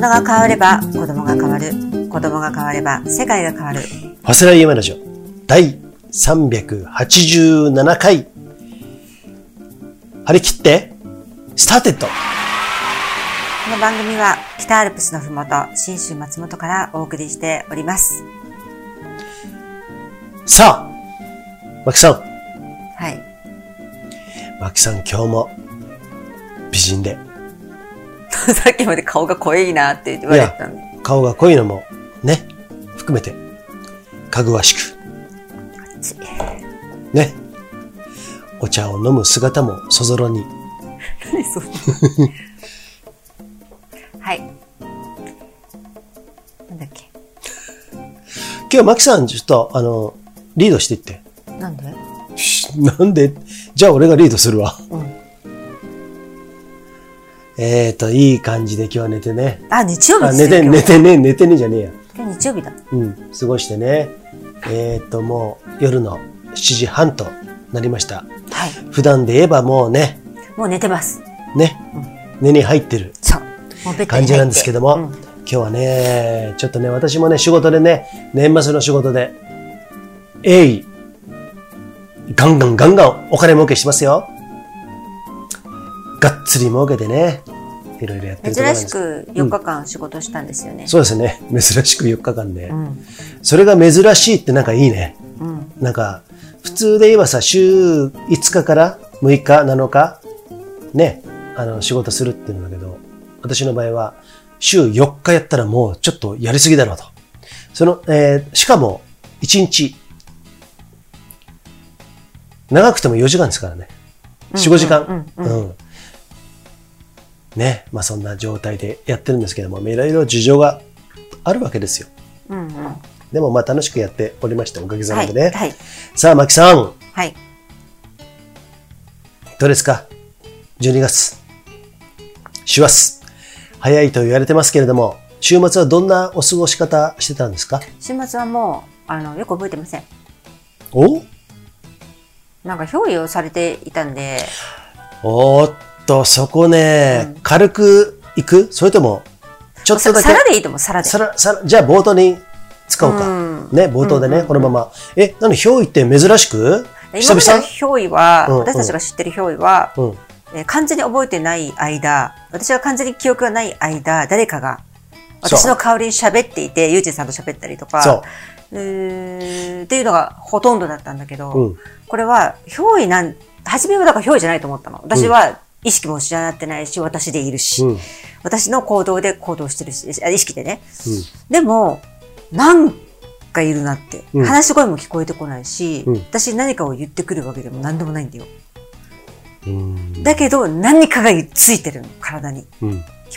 人が変われば子供が変わる。子供が変われば世界が変わる。長谷川夢ラジオ第387回張り切ってスターテッドこの番組は北アルプスのふもと、信州松本からお送りしております。さあマキさんはい。マキさん今日も美人で さっきまで顔が濃いなって言われてたんで。顔が濃いのもね含めてかぐわしく。ね。お茶を飲む姿もそぞろに。何それ。はい。なんだっけ。今日マキさんちょっとあのリードしていって。なんで？し なんで？じゃあ俺がリードするわ。うんえーと、いい感じで今日は寝てね。あ、日曜日あ、ですよ寝て、寝てね、寝てねじゃねえや。今日日曜日だ。うん、過ごしてね。えーと、もう夜の7時半となりました。はい。普段で言えばもうね、もう寝てます。ね、寝に入ってるそう。もうベッ感じなんですけども、うん今日はね、ちょっとね、私もね、仕事でね、年末の仕事で、えい、ガンガンガンガンお金儲けしてますよ。がっつり儲けてね、いろいろやってるところ珍し。く4日間仕事したんですよね。そうですね。珍しく4日間で。うん。それが珍しいってなんかいいね。うん。なんか、普通で言えばさ、週5日から6日、7日、ね、あの、仕事するっていうんだけど、私の場合は、週4日やったらもうちょっとやりすぎだろうと。その、えーしかも、1日、長くても4時間ですからね。4、5時間。うんうんうんね、まあそんな状態でやってるんですけども、いろいろ事情があるわけですよ。うんうん。でもまあ楽しくやっておりました。おかげさはい。までね。はい。さあ、マキさん、はい。どうですか ?12 月。師走。早いと言われてますけれども、週末はどんなお過ごし方してたんですか？週末はもう、あの、よく覚えてません。お？なんか憑依をされていたんで、おーっと、そこね、軽くいく？それとも、ちょっとだけ？皿でいいと思う、皿で。さら、さら、じゃあ冒頭に使おうか。うんね、冒頭でね、このまま。え、何、憑依って珍しく？久今までの々？憑依は、うん私たちが知ってる憑依は、うん。えー完全に覚えてない間、私が完全に記憶がない間、誰かが、私の代わりに喋っていて、ゆうじさんと喋ったりとか、そうえーっていうのがほとんどだったんだけど、うんこれは、憑依なん、初めはだから憑依じゃないと思ったの。私は意識も知らなってないし、私でいるし、うん私の行動で行動してるし、あ意識でね。でも、なんかいるなって。うん話し声も聞こえてこないし、うん私に何かを言ってくるわけでも何でもないんだよ。うん。だけど、何かがついてるの、体に。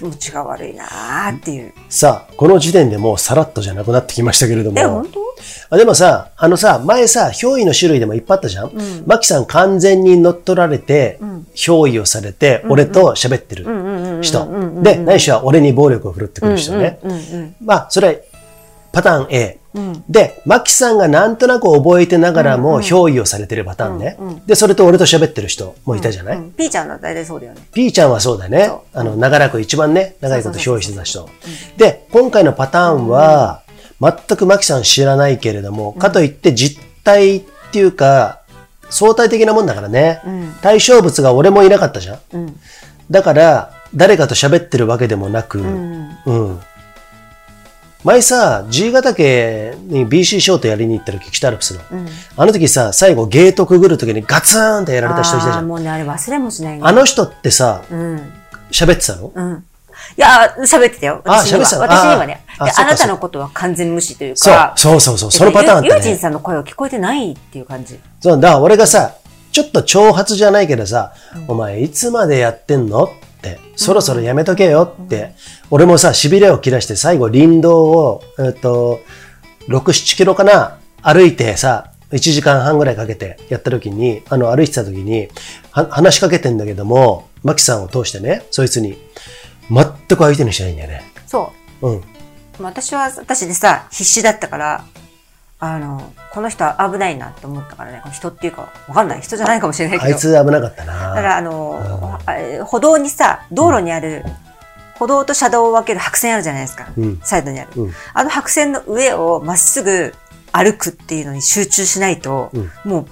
うん。気持ちが悪いなーっていう。さあ、この時点でもうさらっとじゃなくなってきましたけれども。え、本当？あでもさ、あのさ、前さ、憑依の種類でもいっぱいあったじゃん、んマキさん完全に乗っ取られて、ん憑依をされて、俺と喋ってる人うんうんうんうん。で、ないしは俺に暴力を振るってくる人ね。うんうんまあ、それはパターン A。うんで、マキさんがなんとなく覚えてながらも憑依をされてるパターンね。で、それと俺と喋ってる人もいたじゃない、うん。ピーちゃんの大体そうだよね。ピーちゃんはそうだね。あの、長らく一番ね、長いこと憑依してた人。で、今回のパターンは、全くマキさん知らないけれども、かといって実体っていうか、相対的なもんだからね。ん対象物が俺もいなかったじゃん。うん。だから、誰かと喋ってるわけでもなく、うん。うん。前さ、G ヶ岳に BC ショートやりに行った時、北アルプスの。うん。あの時さ、最後ゲートくぐる時にガツンってやられた人いたじゃん。もうね、あれ忘れもしないね。あの人ってさ、うん。喋ってたの？うん。いや、喋ってたよ。あ私には。喋ってたの？私にはね。でああなたのことは完全無視というそうか。、そうそうそう、そのパターンあったね。ゆうじんさんの声は聞こえてないっていう感じ。そう、だから俺がさ、ちょっと挑発じゃないけどさ、お前いつまでやってんの？そろそろやめとけよって、俺もさ、痺れを切らして最後林道を、えっと、6、7キロかな、歩いてさ、1時間半ぐらいかけてやった時に、あの、歩いてた時に、は話しかけてんだけども、マキさんを通してね、そいつに、全く相手にしないんだよね。そう。うん。私は、私でさ、必死だったから、あの、この人は危ないなって思ったからね、この人っていうか、わかんない。人じゃないかもしれないけど。あいつ危なかっただかな。ら、あの、あ歩道にさ、道路にある、歩道と車道を分ける白線あるじゃないですか。うんサイドにある。うんあの白線の上をまっすぐ歩くっていうのに集中しないと、うんもう、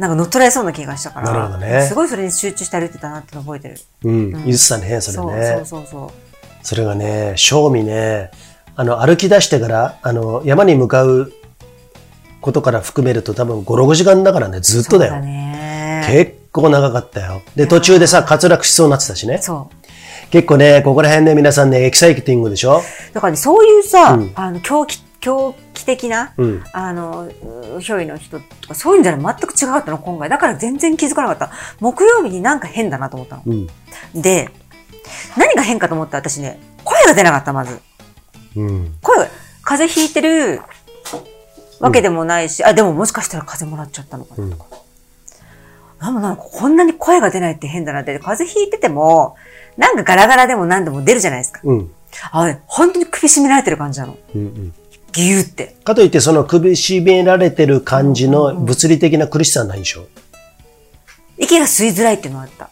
なんか乗っ取られそうな気がしたから、なるほどねすごいそれに集中して歩いてたなっての覚えてる。うん。言ってたね、それね。そうそうそうそう。それがね、正味ね、あの、歩き出してから、あの、山に向かうことから含めると多分5、6時間だからね、ずっとだよ。だね。結構長かったよ。で、途中でさ、滑落しそうになってたしね。そう。結構ね、ここら辺ね、皆さんね、エキサイティングでしょ？だからね、そういうさ、うんあの、狂気、狂気的な、うん。あの、うひょいの人とか、そういうんじゃない全く違かったの、今回。だから全然気づかなかった。木曜日になんか変だなと思ったの。うん。で、何が変かと思ったら私ね、声が出なかった、まず。うん。声が、風邪ひいてるわけでもないし、あ、でももしかしたら風邪もらっちゃったのかなとか。なんもなんかこんなに声が出ないって変だなって、風邪ひいてても、なんかガラガラでも何でも出るじゃないですか。うん。あ、ね、本当に首絞められてる感じなの。うん。うん。ギューって。かといって、その首絞められてる感じの物理的な苦しさはないでしょ？息が吸いづらいっていうのはあった。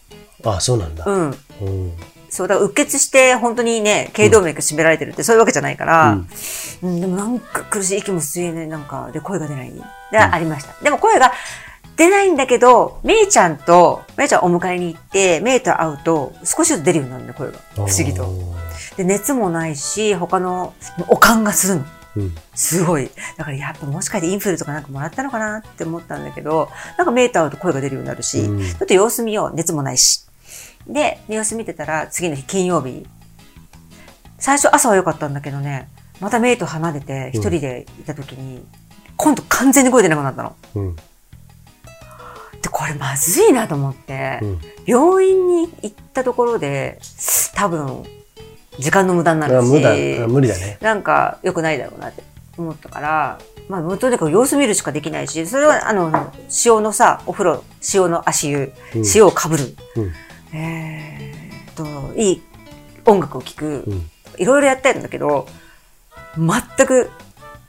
ああ、そうなんだ。うん。うん。そう、だから、うっ血して、本当にね、頸動脈締められてるって、そういうわけじゃないから、うん、でもなんか苦しい、息も吸えない、なんか、で、声が出ない。で、ありました。でも声が出ないんだけど、めいちゃんと、めいちゃんお迎えに行って、めいと会うと、少しずつ出るようになるんだよ、声が。不思議と。で、熱もないし、他の、おかんがするの。うん。すごい。だからやっぱもしかしてインフルとかなんかもらったのかなって思ったんだけど、なんかメーター会うと声が出るようになるし、うんちょっと様子見よう。熱もないし。で、様子見てたら次の日金曜日。最初朝は良かったんだけどね、またメイと離れて一人でいた時に、今度完全に声出なくなったの。うん。で、これまずいなと思って、うん。病院に行ったところで、多分、時間の無駄になるし、あ無駄、あ無理だね。なんか良くないだろうなって思ったから、まあ、とにかく様子見るしかできないし、それは、あの、塩のさ、お風呂、塩の足湯、うん塩をかぶる、うん。えーっと、いい音楽を聴く、うん。いろいろやったんだけど、全く、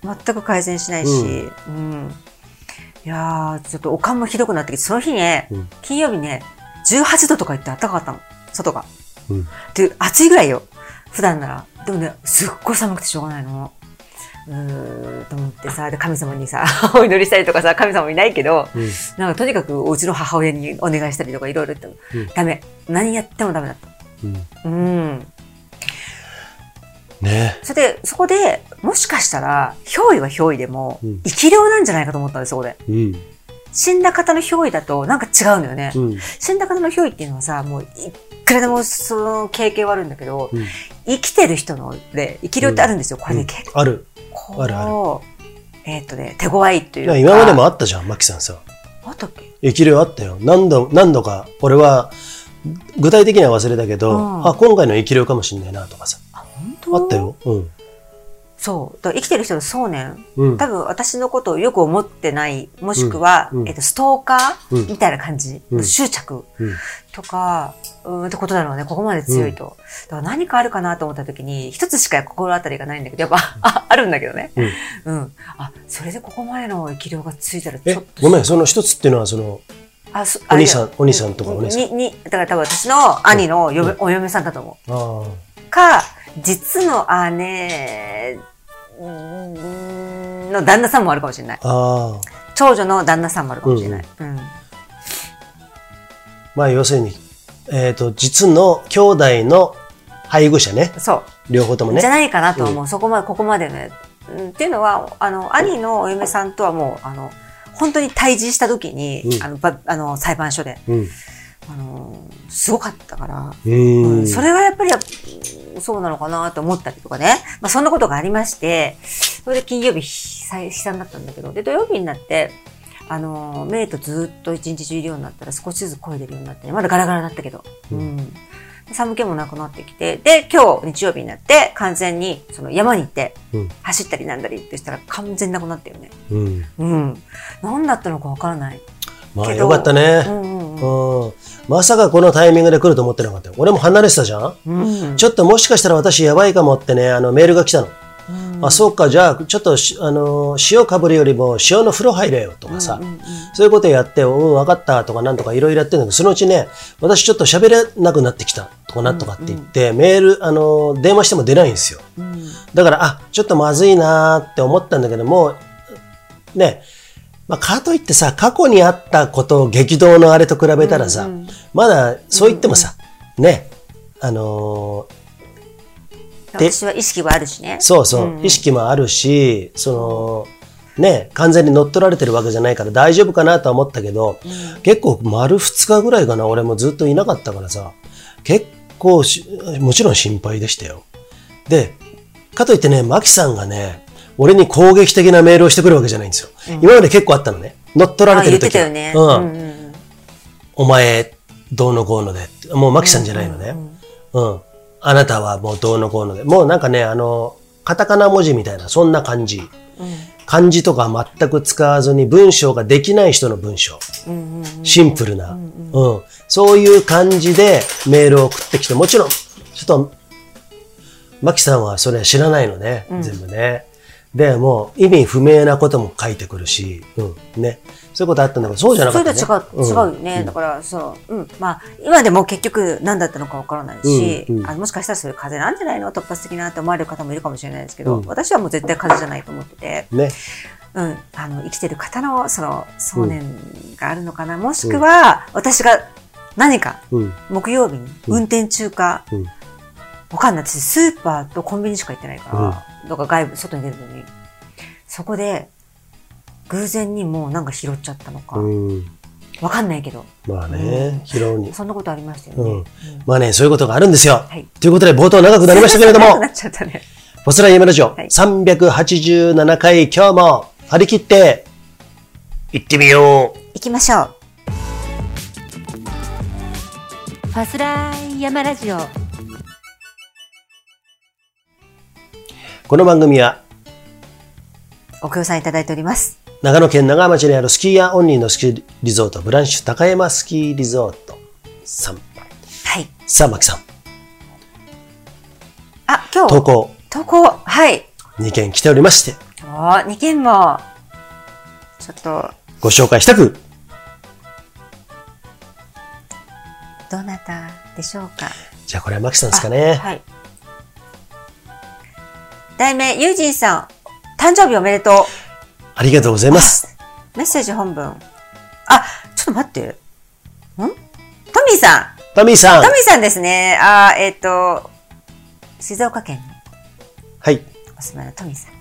全く改善しないし、うん。いやー、ちょっとおかんもひどくなってきて、その日ね、うん金曜日ね、18度とか言って暖かかったの、外が。うん。で、暑いぐらいよ。普段なら。でもね、すっごい寒くてしょうがないの。うーん、と思ってさ、で、神様にさ、お祈りしたりとかさ、神様いないけど、うん。なんかとにかくお家の母親にお願いしたりとかいろいろ言っても、うんダメ。何やってもダメだった。うん。うん。ねそれで、そこで、もしかしたら、憑依は憑依でもうん、生き量なんじゃないかと思ったんです、そこで。うん。死んだ方の憑依だと、なんか違うのよね。うん。死んだ方の憑依っていうのはさ、もう、いくらでもその経験はあるんだけど、うん生きてる人ので、生き量ってあるんですよ。これね、結ある。構、あるあるえーっとね、手強いというか。今までもあったじゃん、マキさんさ。あったっけ？生き量あったよ。何度、何度か、俺は、具体的には忘れたけど、うんあ、今回の生き量かもしんないなとかさ。あった。よ。うん。そう。生きてる人の想念、うん。多分私のことをよく思ってない、もしくは、うんうんえっと、ストーカうんーみたいな感じ、うん執着うん。とか、うん、ってことだろうね。ここまで強いと。だから何かあるかなと思った時に、一つしか心当たりがないんだけど、やっぱ、あ、あるんだけどね。うん。うん。あ、それでここまでの生き量がついたらちえょっと。、ごめん、その一つっていうのは、その、あそお兄さんお兄さんとかお姉さんに、に、だから多分私の兄の嫁、お嫁さんだと思あう。か、実の姉うんの旦那さんもあるかもしれない。長女の旦那さんもあるかもしれない。うん。まあ、要するに、えっ、と、実の兄弟の配偶者ね。そう。両方ともねじゃ。ないかなと思う。そこまで、ここまでね。うんっていうのは、あの、兄のお嫁さんとはもう、あの、本当に対峙した時に、うんあの、ばあの、裁判所で、うん。あの、すごかったから、ううんん。それはやっぱり、そうなのかなと思ったりとかね。まあそんなことがありまして、それで金曜日悲悲惨だったんだけど、で、土曜日になって、あの、メイとずっと一日中いるようになったら少しずつ声出るようになってね、まだガラガラだったけど、ううんん。で寒気もなくなってきて、で、今日日曜日になって完全にその山に行ってうん。走ったりなんだりってしたら完全なくなったよね。うん。うん。何だったのかわからない。まあ、けどよかったねう。んうんうん。まさかこのタイミングで来ると思ってなかったよ。俺も離れてたじゃん？うん。うん。ちょっともしかしたら私やばいかもってね、あのメールが来たの。あ、そうか、じゃあ、ちょっとし、あのー塩かぶるよりも塩の風呂入れよとかさ、そういうことやって、うん、わかったとかなんとかいろいろやってるんだけど、そのうちね、私ちょっと喋れなくなってきたとかなんとかって言って、メール、あのー電話しても出ないんですよ。だから、あ、ちょっとまずいなーって思ったんだけども、ね、まあ、かといってさ、過去にあったことを激動のあれと比べたらさ、まだそう言ってもさ、ね、あのーで私は意識はあるしね。そうそう、意識もあるし、その、ね、完全に乗っ取られてるわけじゃないから大丈夫かなとは思ったけど、結構丸2日ぐらいかな、俺もずっといなかったからさ、結構し、もちろん心配でしたよ。で、かといってね、マキさんがね、俺に攻撃的なメールをしてくるわけじゃないんですよ。今まで結構あったのね。乗っ取られあ、てる時言ってたよね。うん。うんうんお前、どうのこうので。もうマキさんじゃないのね。うん。あなたはもうどうのこうので。もうなんかね、あの、カタカナ文字みたいな、そんな感じ。漢字とか全く使わずに文章ができない人の文章。シンプルな。うん。そういう感じでメールを送ってきて、もちろん、ちょっと、マキさんはそれは知らないのね、全部ね。で、もう意味不明なことも書いてくるし、うん。ね。そういうことあったんだけど、そうじゃなかった、ね。それと違う、違うよね。だから、そう、うん。まあ、今でも結局何だったのかわからないし、うんうんあのもしかしたらそういう風邪なんじゃないの？突発的なって思われる方もいるかもしれないですけど、私はもう絶対風邪じゃないと思ってて、ね。うん。あの、生きてる方の、その、想念があるのかな？もしくは、私が何か、うん。木曜日に運転中か、うんわかんない。私、スーパーとコンビニしか行ってないから、とか外部、外に出るのに、そこで、偶然にもうなんか拾っちゃったのか、うん。わかんないけど、まあね、拾うに。そんなことありましたよね。うん。まあね、そういうことがあるんですよ。はいということで、冒頭長くなりましたけれども長くな、っちゃったね。ポスライムラジオはい387回、今日も張り切って、行ってみよう。行きましょう。ファスライヤマラジオ。この番組は、ご協賛いただいております。長野県長浜町にあるスキーヤーオンリーのスキーリゾート、ブランシュ高山スキーリゾートさん。はい。さあ、マキさん、あ、今日、投稿投稿、はい。2件来ておりまして、おー、2件も、ちょっと、ご紹介したく、どなたでしょうか？じゃあこれはマキさんですかね。はい。題名、ユージンさん、誕生日おめでとう。ありがとうございます。メッセージ本文。あ、ちょっと待って。ん？トミーさん。トミーさんトミー。さんですね。あーえっ、と、静岡県にはい。お住まいのトミーさん。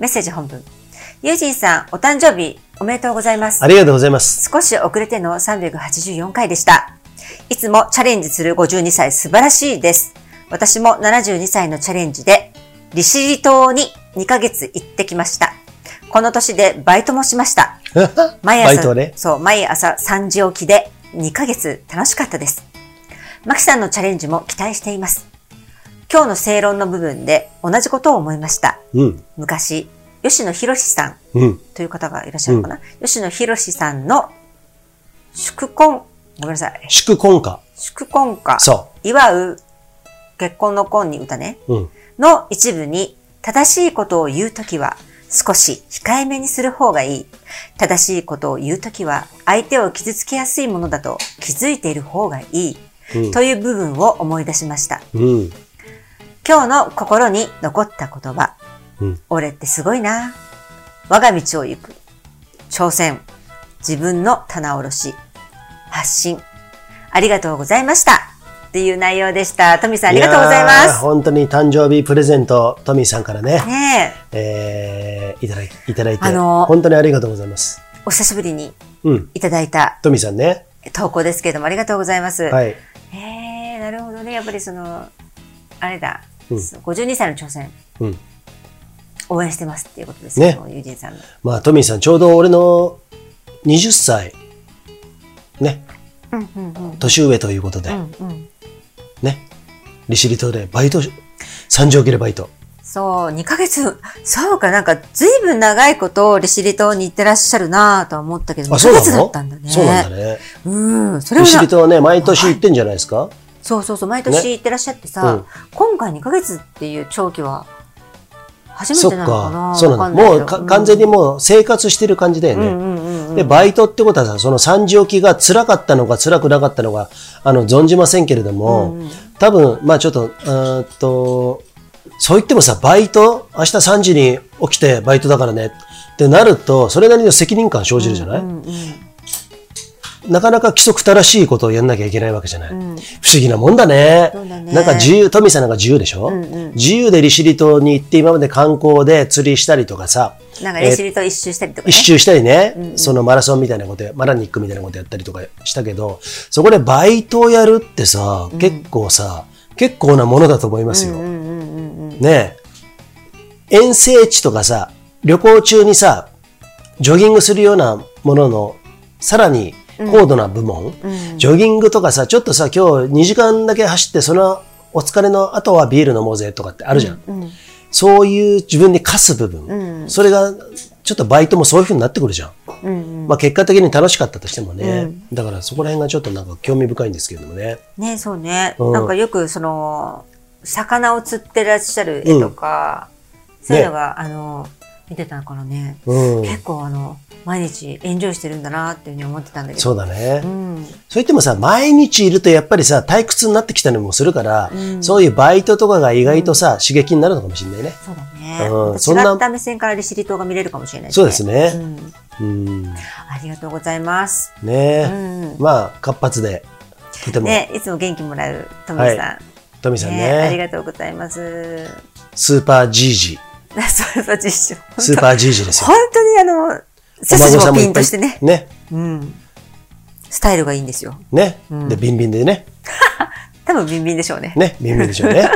メッセージ本文。ユージンさん、お誕生日おめでとうございますあ。りがとうございます。少し遅れての384回でした。いつもチャレンジする52歳素晴らしいです。私も72歳のチャレンジで、利尻島に2ヶ月行ってきました。この年でバイトもしました。毎朝、バイトね。そう、毎朝3時起きで2ヶ月楽しかったです。マキさんのチャレンジも期待しています。今日の正論の部分で同じことを思いました。うん。昔、吉野博さんうん。という方がいらっしゃるのかな、吉野博さんの祝婚、ごめんなさい。祝婚歌。祝婚歌。そ祝う結婚の婚に歌ね。う。うん。の一部に、正しいことを言うときは、少し控えめにする方がいい。正しいことを言うときは、相手を傷つけやすいものだと気づいている方がいい。うんという部分を思い出しました。うん。今日の心に残った言葉。うん俺ってすごいな。我が道を行く。挑戦。自分の棚卸し。発信。ありがとうございました。っていう内容でした。トミさんありがとうございます。本当に誕生日プレゼント、トミーさんからね、ねえ、えー、いただいいただいて、あのー本当にありがとうございます。お久しぶりにうん。いただいたトミーさんね。投稿ですけれどもありがとうございます。はい。へえ、なるほどね。やっぱりその、あれだ、うん52歳の挑戦、うん。応援してますっていうことですね。ねユージンさんの。まあ、トミーさん、ちょうど俺の20歳、ね、うんうんうん。年上ということで。ね、利尻島でバイトし、三条切れバイト。そう、2ヶ月、そうか、なんか、ずいぶん長いこと、利尻島に行ってらっしゃるなぁとは思ったけど、2あ、そうなヶ月だのったんだね。そうなんだね。うん、それは利な尻島はね、毎年行ってんじゃないですか？そうそうそう、毎年行ってらっしゃってさ、うん今回2ヶ月っていう長期は、初めてなのかなか。そうなんだ。もうか完全にもう生活してる感じだよね。うんうんで、バイトってことはさ、その3時起きが辛かったのか辛くなかったのか、あの、存じませんけれども、多分、まあちょっと、うーんと、そう言ってもさ、バイト、明日3時に起きてバイトだからねってなると、それなりの責任感生じるじゃない、うんうんなかなか規則正しいことをやんなきゃいけないわけじゃない。不思議なもんだね。だねなんか自由、トミーさんなんか自由でしょ、自由で利尻島に行って今まで観光で釣りしたりとかさ、なんかレシリと一周したりとかね。一周したりね、そのマラソンみたいなことや、マラニックみたいなことやったりとかしたけど、そこでバイトをやるってさ、結構さ、結構なものだと思いますよ。ねえ。遠征地とかさ、旅行中にさ、ジョギングするようなものの、さらに高度な部門、ジョギングとかさ、ちょっとさ、今日2時間だけ走って、そのお疲れの後はビール飲もうぜとかってあるじゃん。そういう自分に課す部分、それが、ちょっとバイトもそういう風になってくるじゃん。まあ結果的に楽しかったとしてもね、だからそこら辺がちょっとなんか興味深いんですけれどもね。ね、そうね。うん。なんかよくその、魚を釣ってらっしゃる絵とか、そういうのが、あの、見てたからね、うん。結構あの、毎日エンジョイしてるんだなっていうふうに思ってたんだけど。そうだね。うん。そう言ってもさ、毎日いるとやっぱりさ、退屈になってきたりもするから、そういうバイトとかが意外とさ、刺激になるのかもしれないね。そうだね。うんそんな違った目線から利尻島が見れるかもしれないそうですねうんうん。ありがとうございます。ねうんまあ、活発で、とても、ね、いつも元気もらうトミーさん。トミさんねありね、がとうございます。スーパージージ そうそう、実証。ー、スーパージージーですよ。本当にあの、背筋もピンとしてね。ね。うん。スタイルがいいんですよ。ね。で、ビンビンでね。多分ビンビンでしょうね。ね、ビンビンでしょうね。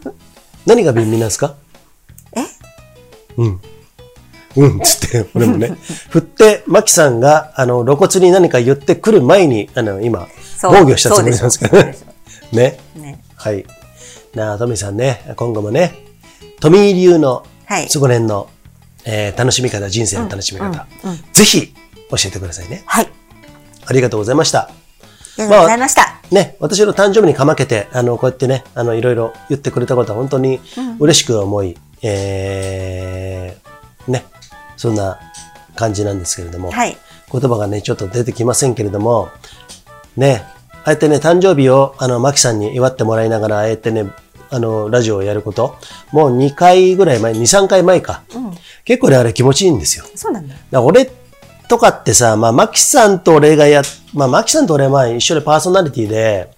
何がビンビンなんですか？え？うん。うん、つって、俺もね。振って、マキさんが、あの、露骨に何か言ってくる前に、あの、今、防御したつもりなんですけどねね。ね。はい。なあ、トミーさんね、今後もね、トミー流の、はいそこら辺の、えー楽しみ方、人生の楽しみ方、ぜひ教えてくださいね。はい。ありがとうございました。ありがとうございました。ね、私の誕生日にかまけて、あの、こうやってね、あの、いろいろ言ってくれたことは本当に嬉しく思い、えー、ね、そんな感じなんですけれども、はい。言葉がね、ちょっと出てきませんけれども、ね、ああやってね、誕生日を、あの、マキさんに祝ってもらいながら、ああやってね、あの、ラジオをやること、もう2回ぐらい前、2、3回前か。結構ね、あれ気持ちいいんですよ。そうなんだ。だ俺とかってさ、まあ、マキさんと俺がや、まあ、マキさんと俺はまあ一緒でパーソナリティで、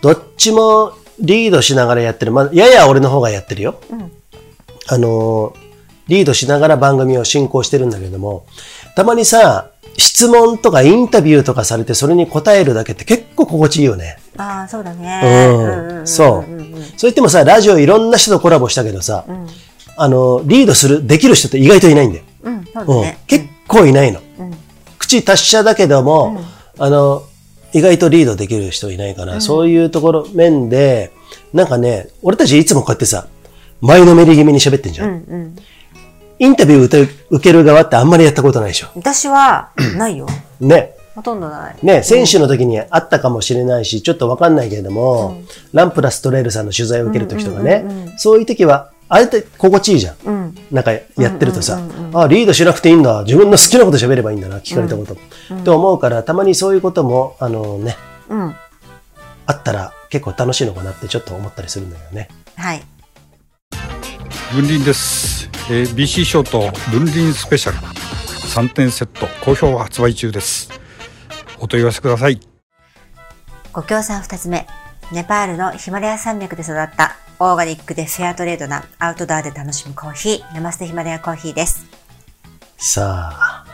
どっちもリードしながらやってる。まあ、やや俺の方がやってるよ。あのーリードしながら番組を進行してるんだけども、たまにさ、質問とかインタビューとかされてそれに答えるだけって結構心地いいよね。ああ、そうだね。うん。そう。そう言ってもさ、ラジオいろんな人とコラボしたけどさ、あの、リードする、できる人って意外といないんだよ。うん、そうだうんね。結構いないの。口達者だけども、あの、意外とリードできる人いないから、そういうところ、面で、なんかね、俺たちいつもこうやってさ、前のめり気味に喋ってんじゃん。うんうん。インタビュー受ける側ってあんまりやったことないでしょ。私は、ないよ。ね。ほとんどない。ね、選手の時にあったかもしれないし、ちょっとわかんないけれども、ランプラストレールさんの取材を受ける時とかね、そういう時は、あれって心地いいじゃん。うん。なんかやってるとさ、あ、リードしなくていいんだ。自分の好きなこと喋ればいいんだな、聞かれたこと。と思うから、たまにそういうことも、あのね、うん。あったら結構楽しいのかなってちょっと思ったりするんだよね。はい。分輪です、えー BC ショート分輪スペシャル3点セット好評発売中ですお問い合わせくださいご協賛二つ目。ネパールのヒマラヤ山脈で育ったオーガニックでフェアトレードなアウトドアで楽しむコーヒー、ナマステヒマラヤコーヒーです。さあ、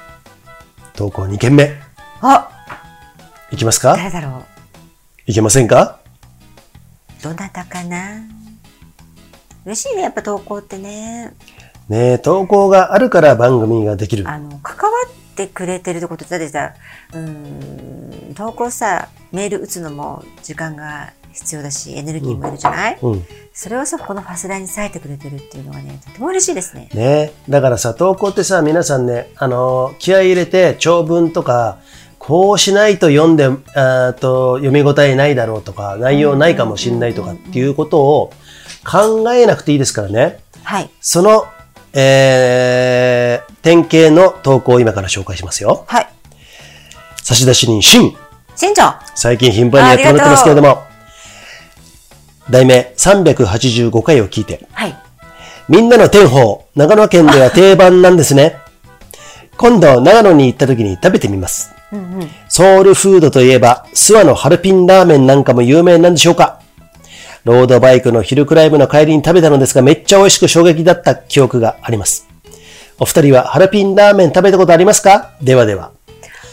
投稿2件目。あいきますか？誰だろいけませんか？うどなたかな？嬉しいね、やっぱ投稿ってね。ねえ投稿があるから番組ができる。あの、関わってくれてるってことだってさ、うーん、投稿さ、メール打つのも時間が必要だし、エネルギーもいるじゃない、うん。それをさ、このファスライに割いてくれてるっていうのがね、とても嬉しいですね。ねだからさ、投稿ってさ、皆さんね、あのー気合い入れて長文とか、こうしないと読んで、あーと読み応えないだろうとか、内容ないかもしんないとかっていうことを考えなくていいですからね。はい。そのえー、典型の投稿を今から紹介しますよ。はい。差出人。しんちゃん。最近頻繁にやってもらってますけれども、題名385回を聞いて、はい。みんなの天宝、長野県では定番なんですね。今度、長野に行った時に食べてみます。うんうん。ソウルフードといえば、諏訪のハルピンラーメンなんかも有名なんでしょうかロードバイクのヒルクライムの帰りに食べたのですが、めっちゃ美味しく衝撃だった記憶があります。お二人はハルピンラーメン食べたことありますか？ではでは。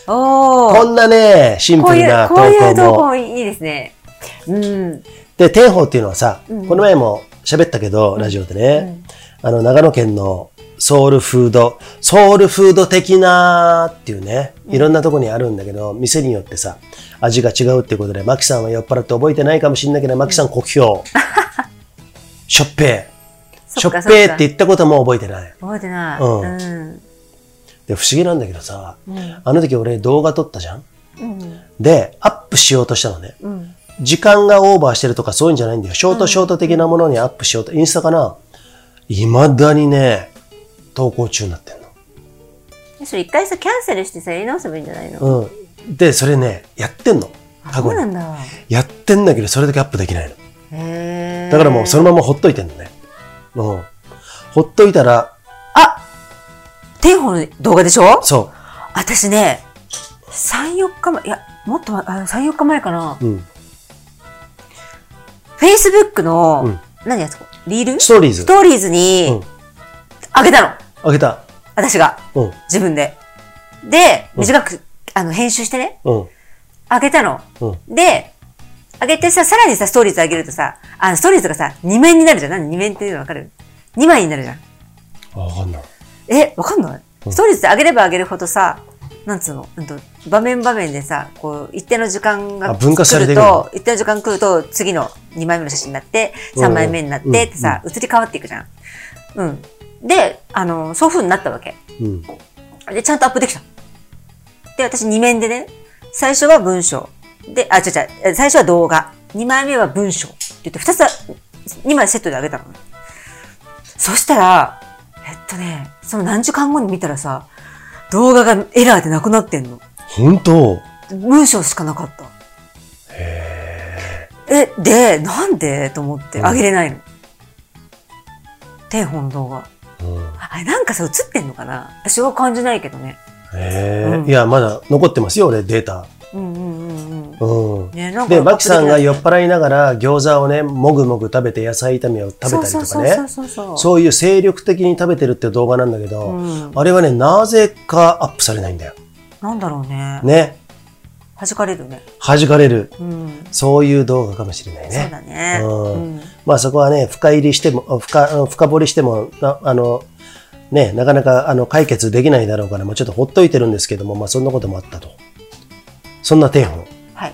おー。こんなね、シンプルな投こういう稿も。投稿いいですね。うん。で、天宝っていうのはさ、この前も喋ったけど、ラジオでね、あの、長野県のソウルフード、ソウルフード的なっていうね、いろんなとこにあるんだけど、店によってさ、味が違うっていうことで、マキさんは酔っ払って覚えてないかもしれないけど、マキさん酷評。しょっぺー。しょっぺーそって言ったことも覚えてない。覚えてない。うんうん。で、不思議なんだけどさ、んあの時俺動画撮ったじゃん？うん。で、アップしようとしたのね。うん。時間がオーバーしてるとかそういうんじゃないんだよ。ショートショート的なものにアップしようと。インスタかな？未だにね、投稿中になってんえそれ一回さ、キャンセルしてさ、やり直せばいいんじゃないの？の。うん。で、それね、やってんの。過去に。なんだ。やってんだけど、それだけアップできないの。へーだからもうそのままほっといてんのね。うん。ほっといたら、あ天保の動画でしょ？そ私ね、3、4日前、いや、もっと前、あ3、4日前かな。う。うん。Facebook の、うん何やつ？こリール？ストーリーズス。トーリーズに、うんあげたの。あげた。私が。うん。自分で。で、短く、あの、編集してね、うん。あげたの。うん。で、あげてさ、さらにさ、ストーリーズあげるとさ、あの、ストーリーズがさ、2面になるじゃん。何 ?2 面っていうのわかる ?2 枚になるじゃん。あわかんない。え、わかんない？ストーリーズって上げれば上げるほどさ、なんつうの、うんと、場面場面でさ、こう、一定の時間があ分割されるると、一定の時間来ると、次の2枚目の写真になって、3枚目になってうんってさ、移り変わっていくじゃん。うん。で、あの、そういう風になったわけ。うん。で、ちゃんとアップできた。で、私2面でね、最初は文章。で、あ、違う違う、最初は動画。2枚目は文章。って言って、2つ、2枚セットで上げたのね。そしたら、えっとね、その何時間後に見たらさ、動画がエラーでなくなってんの。本当？文章しかなかった。え、で、なんで？と思ってうん上げれないの。天本の動画。うん。あれ、なんかさ、映ってんのかな？私は感じないけどね。へえ、うんいや、まだ残ってますよ、俺、データ。うんうんうんうん。で、マキさんが酔っっ払いながら餃子をね、もぐもぐ食べて野菜炒めを食べたりとかね。そういう精力的に食べてるって動画なんだけど、うんあれはね、なぜかアップされないんだよ。なんだろうね。ね。弾かれるね。弾かれる。うん。そういう動画かもしれないね。そうだね。うんうんまあそこはね、深入りしても、深、深掘りしても、なあの、ね、なかなかあの解決できないだろうから、もうちょっとほっといてるんですけども、まあそんなこともあったと。そんな天保。はい。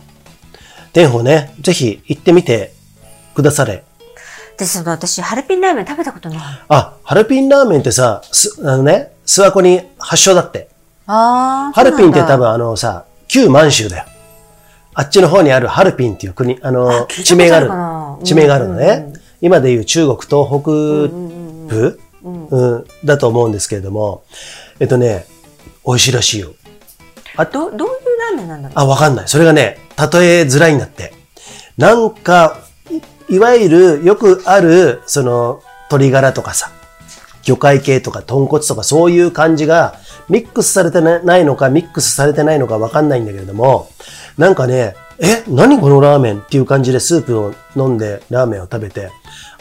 天保ね、ぜひ行ってみてくだされ。で、その私、ハルピンラーメン食べたことない。あ、ハルピンラーメンってさ、すあのね、諏訪湖に発祥だって。ああ。ハルピンって多分。分あのさ、旧満州だよ。あっちの方にあるハルピンっていう国、ああの、聞いたこと地名がある。地名があるのうんね。今でいう中国東北うん部、うんだと思うんですけれども、えっとね、美味しいらしいよ。ど、どういうラーメンなんだろうあ、わかんない。それがね、例えづらいんだって。なんか、いいわゆるよくある、その、鶏ガラとかさ、魚介系とか豚骨とかそういう感じがミックスされてなないのかミックスされてないのかわかんないんだけれども、なんかね、え、何このラーメン？っていう感じでスープを飲んでラーメンを食べて、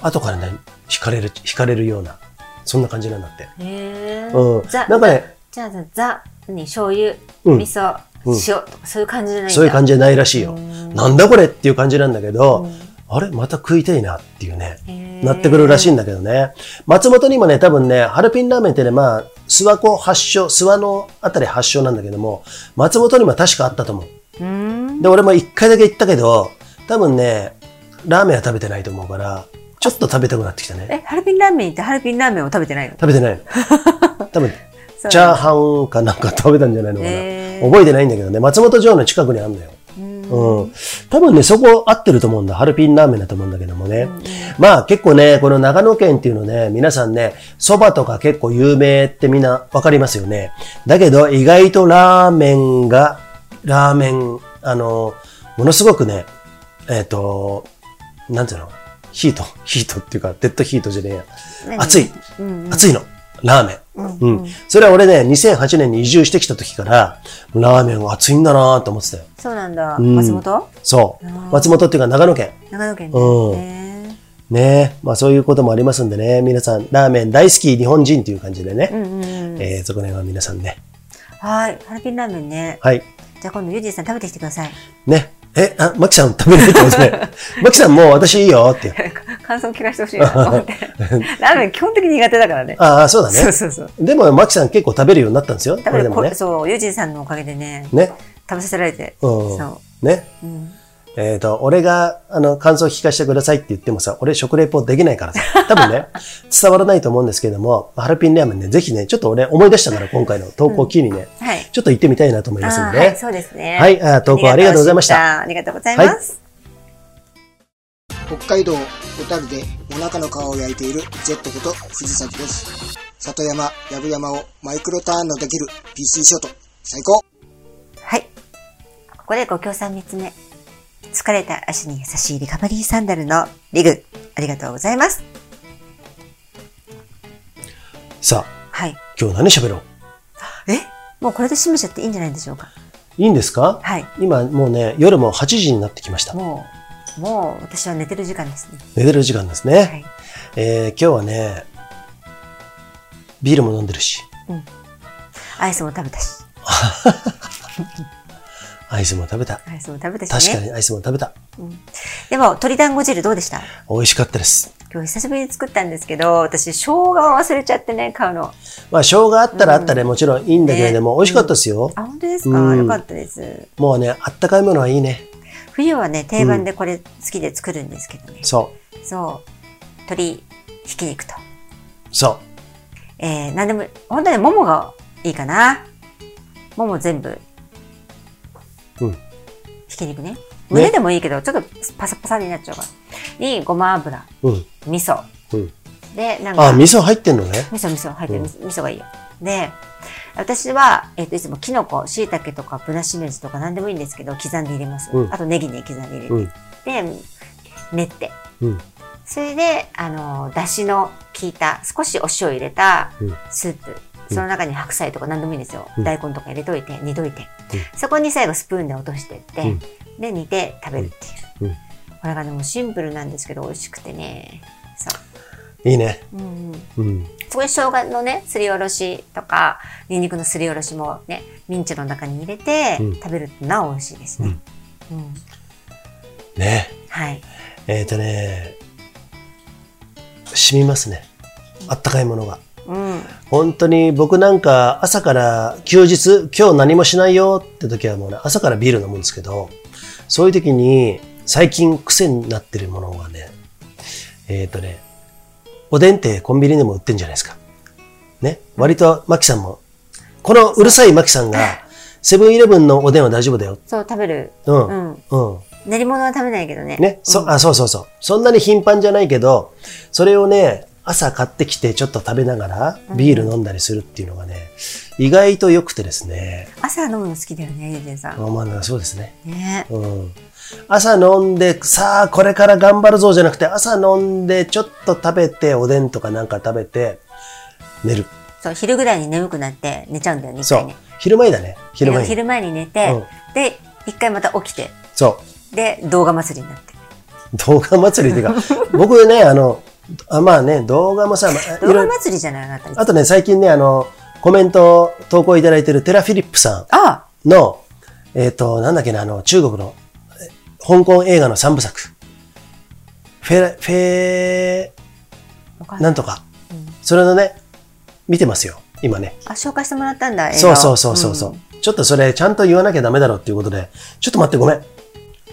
後からね、惹かれる、惹かれるような、そんな感じなんだって。へえ。うん。ザ、なんかね、じゃあ、ザ、何、醤油、うん味噌、塩とか、そういう感じじゃない。そういう感じじゃないらしいよ。なんだこれっていう感じなんだけど、あれ？また食いたいなっていうね、なってくるらしいんだけどね。松本にもね、多分ね、ハルピンラーメンってね、まあ、諏訪湖発祥、諏訪のあたり発祥なんだけども、松本にも確かあったと思う。で、俺も一回だけ行ったけど、多分ね、ラーメンは食べてないと思うから、ちょっと食べたくなってきたね。え、ハルピンラーメン行ってハルピンラーメンを食べてないの？食べてないの。多分、チャーハンかなんか食べたんじゃないのかな。覚えてないんだけどね、松本城の近くにあるんだよ。うーん。うん。多分ね、そこ合ってると思うんだ。ハルピンラーメンだと思うんだけどもね。まあ結構ね、この長野県っていうのね、皆さんね、蕎麦とか結構有名ってみんなわかりますよね。だけど意外とラーメンが、ラーメン、あの、ものすごくね、えっ、と、なんていうの？ヒート、ヒートっていうか、デッドヒートじゃねえや。何？熱い、うん熱いの。ラーメン。うん。それは俺ね、2008年に移住してきた時から、ラーメンは熱いんだなと思ってたよ。そうなんだ。ん松本？そう。松本っていうか長野県。長野県うんね。ねえ。まあそういうこともありますんでね。皆さん、ラーメン大好き日本人っていう感じでね。うんうんうん。えー、そこら辺は皆さんね。はい。ハルピンラーメンね。はい。じゃあ今度ユージさん食べてきてください。ね。え、あ、マキさん食べれるってことね。マキさんもう私いいよって。感想聞かせてほしいなと思って。ラーメン基本的に苦手だからね。ああ、そうだね。そうそうそう。でも、マキさん結構食べるようになったんですよ。多分ここれでもね。そう、ユージさんのおかげでね、ね。食べさせられて。うんそう。ね。うんえっ、と、俺が、あの、感想聞かせてくださいって言ってもさ、俺食レポできないからさ、多分ね、伝わらないと思うんですけども、ハルピンラーメンね、ぜひね、ちょっと俺思い出したから、今回の投稿を機にね、はい。ちょっと行ってみたいなと思いますんで、あーはい、そうですね。はいあー投稿ありがとうございましたありがとうございます。北海道小樽でお腹の皮を焼いているジェットこと藤崎です。里山、藪山をマイクロターンのできる PC ショート、最高はい。ここでご協賛3つ目。疲れた足に優しいリカバリーサンダルのリグ。ありがとうございます。さあ、はい。今日何喋ろう？え？もうこれで締めちゃっていいんじゃないでしょうか。いいんですか？はい。今もうね、夜も8時になってきました。もう、もう私は寝てる時間ですね。寝てる時間ですね。はい。えー今日はね、ビールも飲んでるし、アイスも食べたし。アイスも食べた。アイスも食べたしね。確かにアイスも食べた。でも、鶏団子汁どうでした？美味しかったです。今日久しぶりに作ったんですけど、私、生姜を忘れちゃってね、買うの。まあ、生姜あったらあったでもちろんいいんだけれども、ね美味しかったですよ。あ、本当ですか、うんよかったです。もうね、あったかいものはいいね。冬はね、定番でこれ好きで作るんですけどね。そそう。鶏ひき肉と。う。そえー、なんでも、本当にももがいいかな。もも全部。うんひき肉ね。胸でもいいけど、ちょっとパサパサになっちゃうから。に、ごま油、う。うん。味噌。うん。で、なんか。あ、味噌入ってんのね。味噌味噌入ってる、味噌がいいよ。で、私は、えっ、と、いつもキノコ、椎茸とかブナシメジとか何でもいいんですけど、刻んで入れます。うんあとネギね、刻んで入れて。うん。で、練って。うん。それで、あの、だしの効いた、少しお塩入れたうんスープ。その中に白菜とか何でもいいんですよ。うん大根とか入れといて、煮といて。うんそこに最後スプーンで落としてって、うんで、煮て食べるっていう。うんこれがね、もうシンプルなんですけど、美味しくてね。そう。いいね。うんうん。うん。そこに生姜のね、すりおろしとか、ニンニクのすりおろしもね、ミンチの中に入れてうん食べるとなお美味しいですね。うん。ね。はい。えっ、とね、染みますね。あったかいものが。うん。本当に僕なんか朝から休日、今日何もしないよって時はもうね、朝からビール飲むんですけど、そういう時に最近癖になってるものがね、えっ、とね、おでんってコンビニでも売ってんじゃないですか。ね。割とマキさんも、このうるさいマキさんが、セブンイレブンのおでんは大丈夫だよ。そう、食べる。うん。うん。うん。練り物は食べないけどね。ね、そ、あ、そうそうそう。そんなに頻繁じゃないけど、それをね、朝買ってきてちょっと食べながらビール飲んだりするっていうのがね、意外と良くてですね。朝飲むの好きだよね、ゆうじんさあまあ、そうですね。ん。ねうん。朝飲んで、さあ、これから頑張るぞじゃなくて、朝飲んで、ちょっと食べて、おでんとかなんか食べて、寝る。そう、昼ぐらいに眠くなって寝ちゃうんだよね、一そう。昼前だね。昼前に。昼前に寝て、うんで、一回また起きて、そう。で、動画祭りになって。動画祭りっていうか、僕ね、あの、あまあね、動画もさ、まあい動画祭りじゃないあなた。あとね、最近ね、あの、コメント、投稿いただいてるテラ・フィリップさあんの、えっ、と、なんだっけな、あの、中国の、え香港映画の三部作。フェラ、フェなんとか。それのね、見てますよ、今ね。あ、紹介してもらったんだ、映画をそうそうそうそうそう、んちょっとそれ、ちゃんと言わなきゃダメだろうっていうことで、ちょっと待って、ごめん。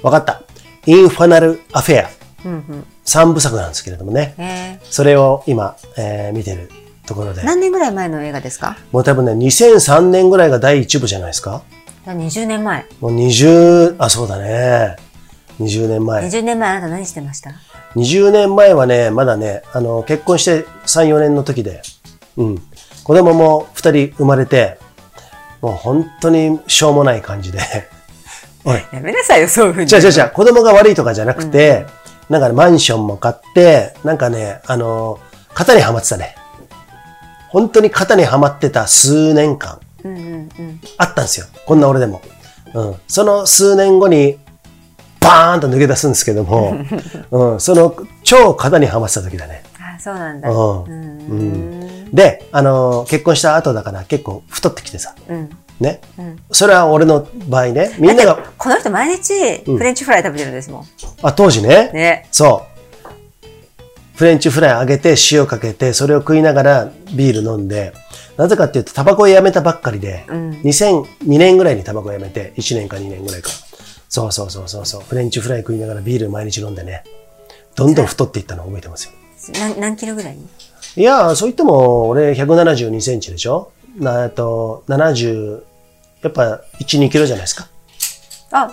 わかった。インファナル・アフェア。うんうん。三部作なんですけれどもね。えそれを今、えー見てるところでー、。何年ぐらい前の映画ですか？もう多分ね、2003年ぐらいが第一部じゃないですかじゃあ20年前。もう20、あ、そうだね。20年前。20年前あなた何してました？20年前はね、まだね、あの、結婚して3、4年の時で、うん。子供も2人生まれて、もう本当にしょうもない感じで。おい、やめなさいよ、そういうふうに。違う違う違う、子供が悪いとかじゃなくて、なんかね、マンションも買って、なんかね、あの、型にはまってたね。本当に型にはまってた数年間、うんうんうん。あったんですよ。こんな俺でも。うん。その数年後に、バーンと抜け出すんですけども、うん。その超型にはまってた時だね。あ、そうなんだ。うんうん。で、あの、結婚した後だから結構太ってきてさ。うん。ね。うんそれは俺の場合ね。みんなが、この人毎日フレンチフライ食べてるんですもん。あ、当時ね。ね。そう。フレンチフライ揚げて塩かけて、それを食いながらビール飲んで、なぜかっていうと、タバコをやめたばっかりで、うん2002年ぐらいにタバコをやめて、1年か2年ぐらいか。そうそうそうそうそう。フレンチフライ食いながらビール毎日飲んでね、どんどん太っていったのを覚えてますよ。何何キロぐらい？にいやー、そう言っても、俺172センチでしょ？なえっと、70、やっぱ1、2キロじゃないですか。あ、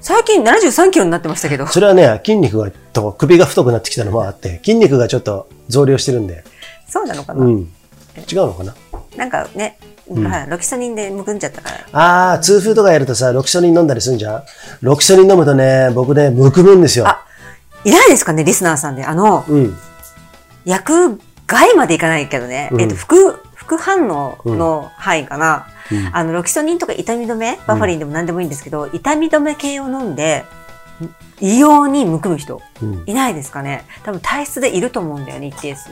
最近73キロになってましたけど。それはね、筋肉が、と首が太くなってきたのもあって、筋肉がちょっと増量してるんで、そうなのかな、うん。違うのかな？なんかね、はいロキソニンでむくんじゃったから。ああ、痛風とかやるとさ、ロキソニン飲んだりするんじゃん？ロキソニン飲むとね、僕ね、むくむんですよ。あ、いないですかね、リスナーさんで。あの、うん。薬害までいかないけどね、うんえっと、副、副反応の範囲かな。うんあの、ロキソニンとか痛み止め、バファリンでも何でもいいんですけど、痛み止め系を飲んで、異様にむくむ人、うんいないですかね。多分体質でいると思うんだよね、一定数。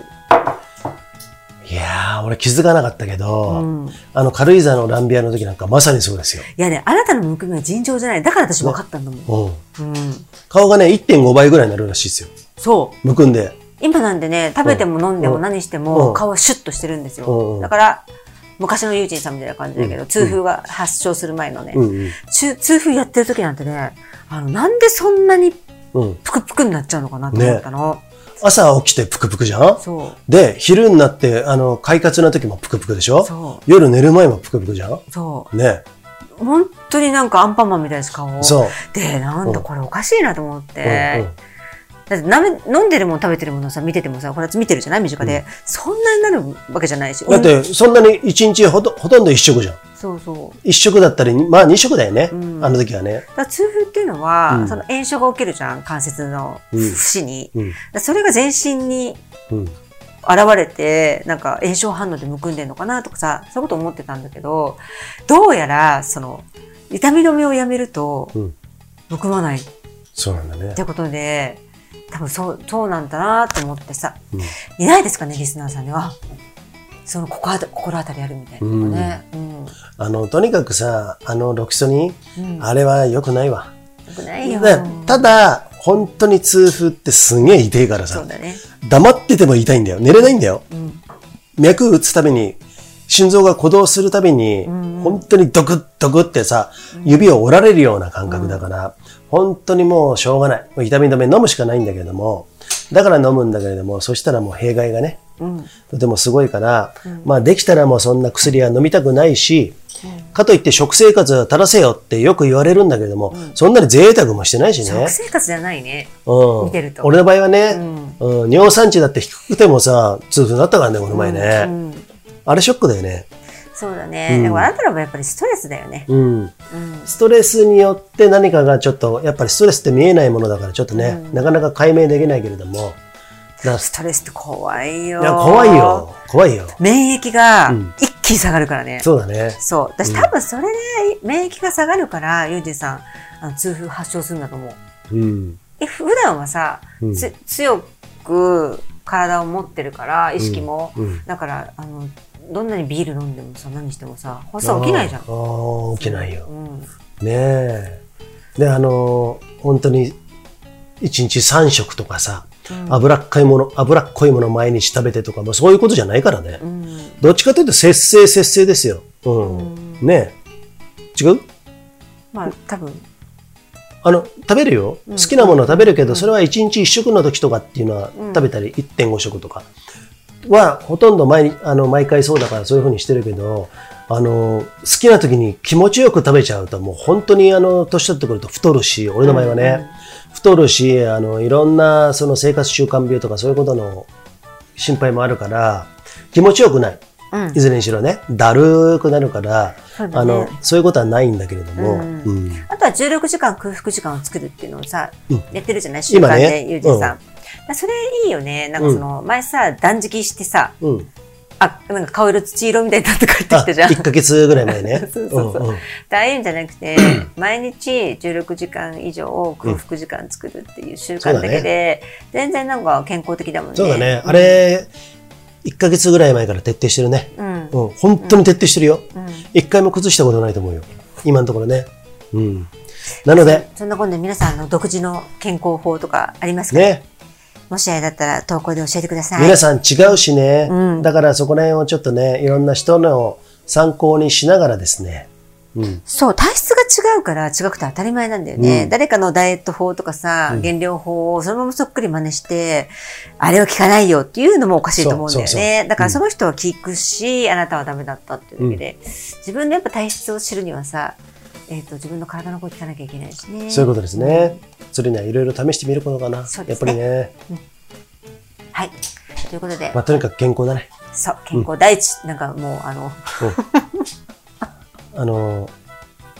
いやー、俺気づかなかったけど、うんあの、軽井沢のランビアの時なんかまさにそうですよ。いやね、あなたのむくみは尋常じゃない。だから私分かったんだもん。うん。うん。顔がね、1.5倍ぐらいになるらしいですよ。そう。むくんで。今なんでね、食べても飲んでもうん何してうんも顔はシュッとしてるんですうよ。んだから、昔のユージンさんみたいな感じだけど、うん痛風が発症する前のね、うんうん。痛痛風やってる時なんてね、あの、なんでそんなにうん。ぷくぷくになっちゃうのかなと思ったの。朝起きてプクプクじゃん？そで、昼になって、あの、快活な時もプクプクでしょ？そ夜寝る前もプクプクじゃん？う。そね。う。本当になんかアンパンマンみたいです、顔。そう。で、なんだこれおかしいなと思っうんて。だって飲んでるもの食べてるものさ、見ててもさ、これ見てるじゃない？身近で、そんなになるわけじゃないし。だって、そんなに一日ほとほとんど一食じゃん。そうそう。一食だったり、まあ二食だよね。うんあの時はね。痛風っていうのは、うんその炎症が起きるじゃん、関節のうん節に。それが全身にうん。現れて、なんか炎症反応でむくんでんのかなとかさ、そういうこと思ってたんだけど、どうやら、その、痛み止めをやめるとうん、むくまないっそうなんだねて。ことで、多分そう、そうなんだなと思ってさ、うんいないですかね、リスナーさんには。その心当た心当たりあるみたいなのがね。うん。あの、とにかくさ、あの、ロキソニン、うんあれは良くないわ。よくないよ。でただ、本当に痛風ってすげえ痛いからさ、ね。黙ってても痛いんだよ。寝れないんだよ。うん。脈打つたびに、心臓が鼓動するたびに、ん本当にドクッドクってさ、指を折られるような感覚だから、本当にもうしょうがない。もう痛み止め飲むしかないんだけども、だから飲むんだけれども、そしたらもう弊害がね、うん。とてもすごいから、まあできたらもうそんな薬は飲みたくないし、かといって食生活は正せよってよく言われるんだけども、そんなに贅沢もしてないしね食。生活じゃないね。うん、見てると俺の場合はね、うん尿酸値だって低くてもさ、痛風だったからね、この前ね。うん。あれショックだよね。そうだね。うんでもあなたらもやっぱりストレスだよね。うん。うん。ストレスによって何かがちょっと、やっぱりストレスって見えないものだからちょっとね、なかなか解明できないけれども、だストレスって怖いよ。いや、怖いよ。怖いよ。免疫がうん一気に下がるからね。そうだね。そう。私多分それで免疫が下がるから、ユージさん、あの痛風発症するんだと思う。うん。え、普段はさ、うんつ強く体を持ってるから、意識も。うんうんだから、あの、どんなにビール飲んでもさ、何してもさ、発作起きないじゃん。ああ、起きないよ。うん。ねえ。で、あのー本当に、1日3食とかさ、脂っこいもの、脂っこいもの毎日食べてとか、もうそういうことじゃないからね。うん。どっちかというと節制節制ですよ。うん。ねえ。違う？まあ、多分、あの、食べるよ。好きなものは食べるけど、それは1日1食の時とかっていうのは食べたり、1.5食とかは、ほとんど毎日、あの、毎回そうだからそういうふうにしてるけど、あの、好きな時に気持ちよく食べちゃうと、もう本当にあの、年取ってくると太るし、俺の場合はね、太るし、あの、いろんなその生活習慣病とかそういうことの心配もあるから、気持ちよくない。うん。いずれにしろね、だるくなるから、ね。あの、そういうことはないんだけれども、うんうん。あとは16時間空腹時間を作るっていうのをさ、うん。やってるじゃない？習慣今ね。で、ゆうじさん。それいいよね。なんかその、前さ、断食してさ、うん。あ、なんか顔色土色みたいになって帰ってきあ、たじゃん。1ヶ月ぐらい前ね。そうそうそううんうんああいうんじゃなくて、毎日16時間以上空腹時間作るっていう習慣だけで、全然なんか健康的だもんね。そうだね。あれ、1ヶ月ぐらい前から徹底してるね。うん。うん。うん、本当に徹底してるよ。うん一回も崩したことないと思うよ。今のところね。うん。なので、そんな今度皆さんの独自の健康法とかありますか？ねね、もしあれだったら投稿で教えてください。皆さん違うしね、うん。だからそこら辺をちょっとね、いろんな人の参考にしながらですね、うん、そう、体質が違うから違くて当たり前なんだよね。うん。誰かのダイエット法とかさ、減量法をそのままそっくり真似して、あれは効かないよっていうのもおかしいと思うんだよね。だからその人は効くし、あなたはダメだったっていうだけで、自分のやっぱ体質を知るにはさ、えっ、と、自分の体の声聞かなきゃいけないしね。そういうことですね。それにはいろいろ試してみることかな。やっぱそうですねりね。はい。ということで、まあ、とにかく健康だね。そう、健康第一。なんかもう、あの、あのー、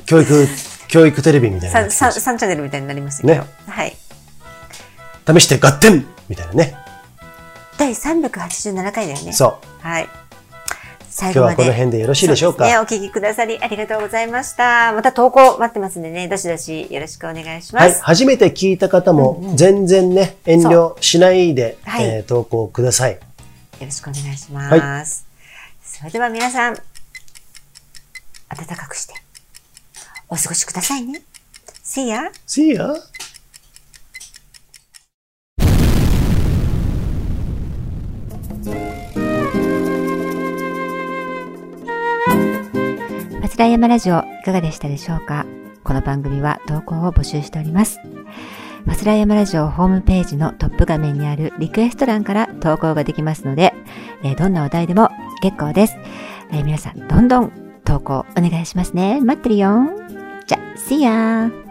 教育、教育テレビみたいなさやつです。3チャンネルみたいになりましたけど、ねはい。試して合点みたいなね。第387回だよね。そう。はい。最今日はこの辺でよろしいでしょうか？ね。お聞きくださりありがとうございました。また投稿待ってますんでね、どしどしよろしくお願いしまはい。す。初めて聞いた方も、全然ね、遠慮しないで、はいえー投稿ください。よろしくお願いします。それでは皆さん、暖かくして、お過ごしくださいね。See ya! See ya! 松平山ラジオいかがでしたでしょうか？この番組は投稿を募集しております。マスラヤマラジオホームページのトップ画面にあるリクエスト欄から投稿ができますので、えーどんなお題でも結構です。えー皆さんどんどん投稿お願いしますね。待ってるよ。じゃ、See ya!